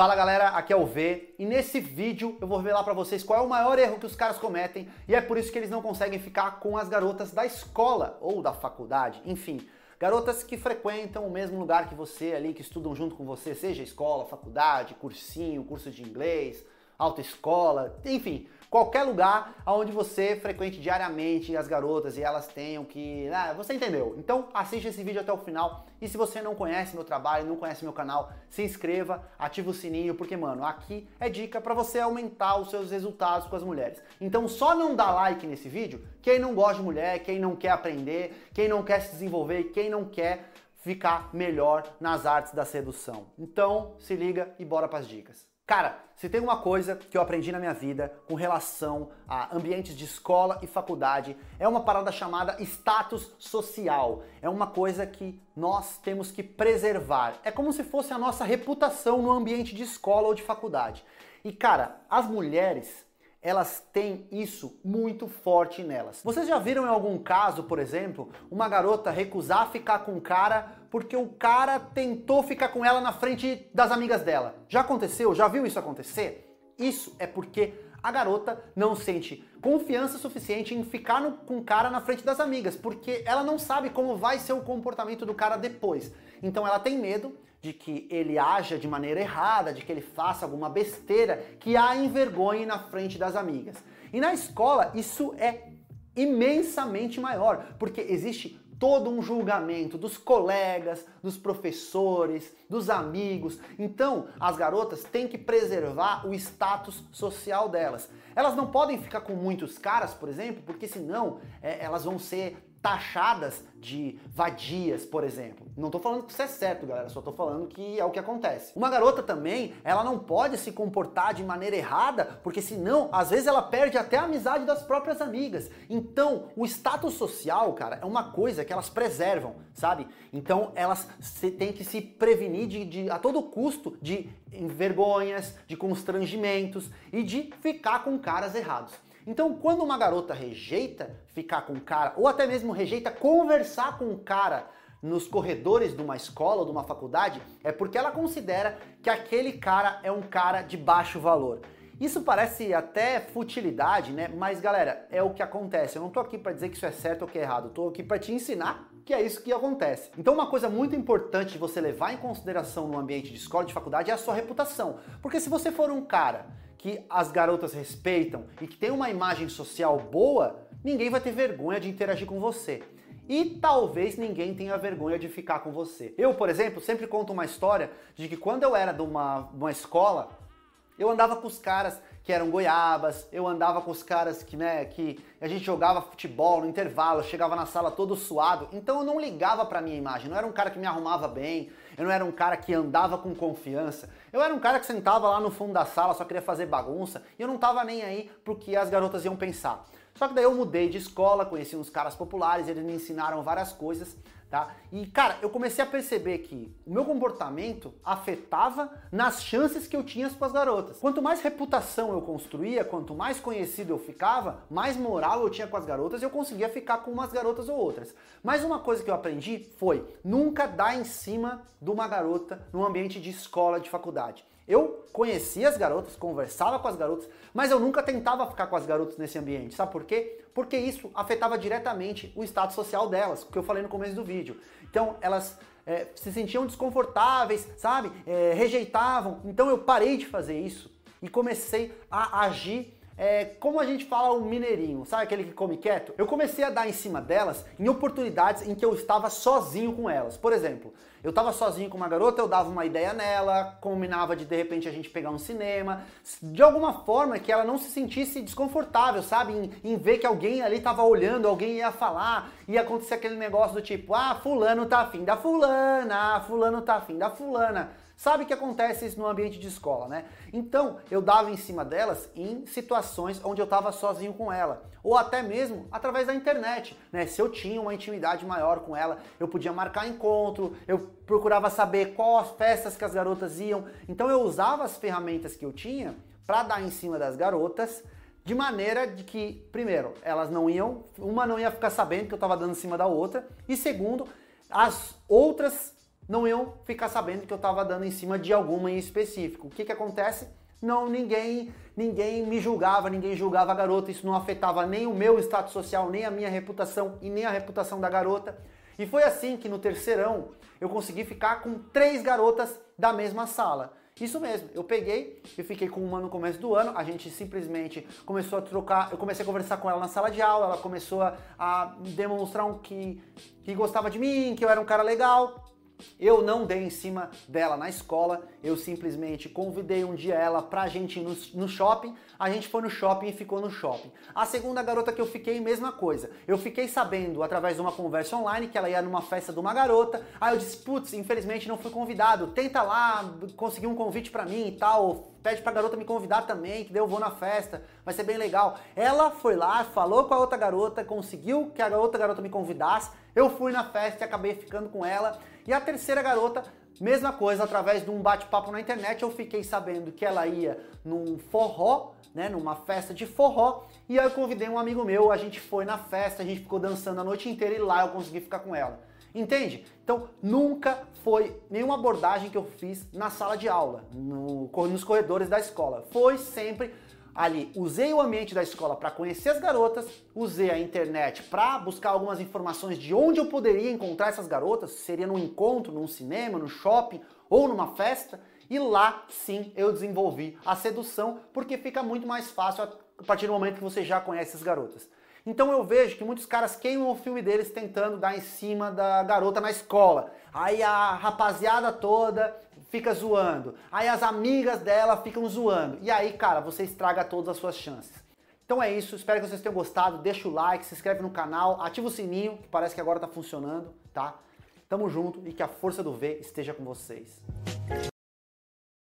Fala galera, aqui é o V e nesse vídeo eu vou revelar para vocês qual é o maior erro que os caras cometem e é por isso que eles não conseguem ficar com as garotas da escola ou da faculdade, enfim, garotas que frequentam o mesmo lugar que você ali, que estudam junto com você, seja escola, faculdade, cursinho, curso de inglês, autoescola, enfim, qualquer lugar onde você frequente diariamente as garotas e elas tenham que. Ah, você entendeu? Então assiste esse vídeo até o final. E se você não conhece meu trabalho, não conhece meu canal, se inscreva, ativa o sininho, porque, mano, aqui é dica para você aumentar os seus resultados com as mulheres. Então só não dá like nesse vídeo quem não gosta de mulher, quem não quer aprender, quem não quer se desenvolver, quem não quer ficar melhor nas artes da sedução. Então se liga e bora para as dicas. Cara, se tem uma coisa que eu aprendi na minha vida com relação a ambientes de escola e faculdade, é uma parada chamada status social. É uma coisa que nós temos que preservar. É como se fosse a nossa reputação no ambiente de escola ou de faculdade. E cara, as mulheres elas têm isso muito forte nelas. Vocês já viram em algum caso, por exemplo, uma garota recusar ficar com um cara porque o cara tentou ficar com ela na frente das amigas dela? Já aconteceu? Já viu isso acontecer? Isso é porque a garota não sente confiança suficiente em ficar no, com o cara na frente das amigas, porque ela não sabe como vai ser o comportamento do cara depois. Então ela tem medo de que ele haja de maneira errada, de que ele faça alguma besteira que a envergonhe na frente das amigas. E na escola isso é imensamente maior, porque existe todo um julgamento dos colegas, dos professores, dos amigos. Então, as garotas têm que preservar o status social delas. Elas não podem ficar com muitos caras, por exemplo, porque senão é, elas vão ser taxadas de vadias, por exemplo. Não tô falando que isso é certo, galera, só tô falando que é o que acontece. Uma garota também, ela não pode se comportar de maneira errada, porque senão, às vezes ela perde até a amizade das próprias amigas. Então, o status social, cara, é uma coisa que elas preservam, sabe? Então, elas têm que se prevenir de, de a todo custo de vergonhas, de constrangimentos e de ficar com caras errados. Então, quando uma garota rejeita ficar com um cara, ou até mesmo rejeita conversar com um cara nos corredores de uma escola ou de uma faculdade, é porque ela considera que aquele cara é um cara de baixo valor. Isso parece até futilidade, né? Mas galera, é o que acontece. Eu não tô aqui para dizer que isso é certo ou que é errado, eu tô aqui para te ensinar que é isso que acontece. Então, uma coisa muito importante de você levar em consideração no ambiente de escola, de faculdade, é a sua reputação. Porque se você for um cara que as garotas respeitam e que tem uma imagem social boa, ninguém vai ter vergonha de interagir com você. E talvez ninguém tenha vergonha de ficar com você. Eu, por exemplo, sempre conto uma história de que quando eu era de uma, uma escola, eu andava com os caras que eram goiabas, eu andava com os caras que, né, que a gente jogava futebol no intervalo, chegava na sala todo suado, então eu não ligava pra minha imagem, não era um cara que me arrumava bem, eu não era um cara que andava com confiança, eu era um cara que sentava lá no fundo da sala, só queria fazer bagunça, e eu não tava nem aí pro que as garotas iam pensar. Só que daí eu mudei de escola, conheci uns caras populares, eles me ensinaram várias coisas, tá? E cara, eu comecei a perceber que o meu comportamento afetava nas chances que eu tinha com as garotas. Quanto mais reputação eu construía, quanto mais conhecido eu ficava, mais moral eu tinha com as garotas e eu conseguia ficar com umas garotas ou outras. Mas uma coisa que eu aprendi foi nunca dar em cima de uma garota no ambiente de escola, de faculdade. Eu conhecia as garotas, conversava com as garotas, mas eu nunca tentava ficar com as garotas nesse ambiente. Sabe por quê? Porque isso afetava diretamente o status social delas, que eu falei no começo do vídeo. Então elas é, se sentiam desconfortáveis, sabe? É, rejeitavam. Então eu parei de fazer isso e comecei a agir é, como a gente fala o mineirinho, sabe aquele que come quieto? Eu comecei a dar em cima delas em oportunidades em que eu estava sozinho com elas. Por exemplo, eu estava sozinho com uma garota, eu dava uma ideia nela, combinava de de repente a gente pegar um cinema, de alguma forma que ela não se sentisse desconfortável, sabe? Em, em ver que alguém ali estava olhando, alguém ia falar, ia acontecer aquele negócio do tipo, ah, fulano tá afim da fulana, ah, fulano tá afim da fulana sabe que acontece isso no ambiente de escola, né? Então eu dava em cima delas em situações onde eu estava sozinho com ela, ou até mesmo através da internet, né? Se eu tinha uma intimidade maior com ela, eu podia marcar encontro, eu procurava saber quais as festas que as garotas iam, então eu usava as ferramentas que eu tinha para dar em cima das garotas de maneira de que, primeiro, elas não iam, uma não ia ficar sabendo que eu estava dando em cima da outra, e segundo, as outras não iam ficar sabendo que eu estava dando em cima de alguma em específico. O que que acontece? Não, ninguém, ninguém me julgava, ninguém julgava a garota, isso não afetava nem o meu status social, nem a minha reputação e nem a reputação da garota. E foi assim que no terceirão eu consegui ficar com três garotas da mesma sala. Isso mesmo, eu peguei e fiquei com uma no começo do ano, a gente simplesmente começou a trocar, eu comecei a conversar com ela na sala de aula, ela começou a, demonstrar um que, que gostava de mim, que eu era um cara legal, eu não dei em cima dela na escola, eu simplesmente convidei um dia ela pra gente ir no, no, shopping, a gente foi no shopping e ficou no shopping. A segunda garota que eu fiquei, mesma coisa. Eu fiquei sabendo através de uma conversa online que ela ia numa festa de uma garota, aí eu disse, putz, infelizmente não fui convidado, tenta lá conseguir um convite para mim e tal, pede pra garota me convidar também, que daí eu vou na festa, vai ser bem legal. Ela foi lá, falou com a outra garota, conseguiu que a outra garota me convidasse, eu fui na festa e acabei ficando com ela. E a terceira garota, mesma coisa, através de um bate-papo na internet, eu fiquei sabendo que ela ia num forró, né, numa festa de forró, e aí eu convidei um amigo meu, a gente foi na festa, a gente ficou dançando a noite inteira e lá eu consegui ficar com ela. Entende? Então nunca foi nenhuma abordagem que eu fiz na sala de aula, no, nos corredores da escola. Foi sempre ali. Usei o ambiente da escola para conhecer as garotas, usei a internet para buscar algumas informações de onde eu poderia encontrar essas garotas, seria num encontro, num cinema, no shopping ou numa festa. E lá sim eu desenvolvi a sedução, porque fica muito mais fácil a partir do momento que você já conhece as garotas. Então eu vejo que muitos caras queimam o filme deles tentando dar em cima da garota na escola. Aí a rapaziada toda fica zoando. Aí as amigas dela ficam zoando. E aí, cara, você estraga todas as suas chances. Então é isso, espero que vocês tenham gostado. Deixa o like, se inscreve no canal, ativa o sininho, que parece que agora tá funcionando, tá? Tamo junto e que a força do V esteja com vocês.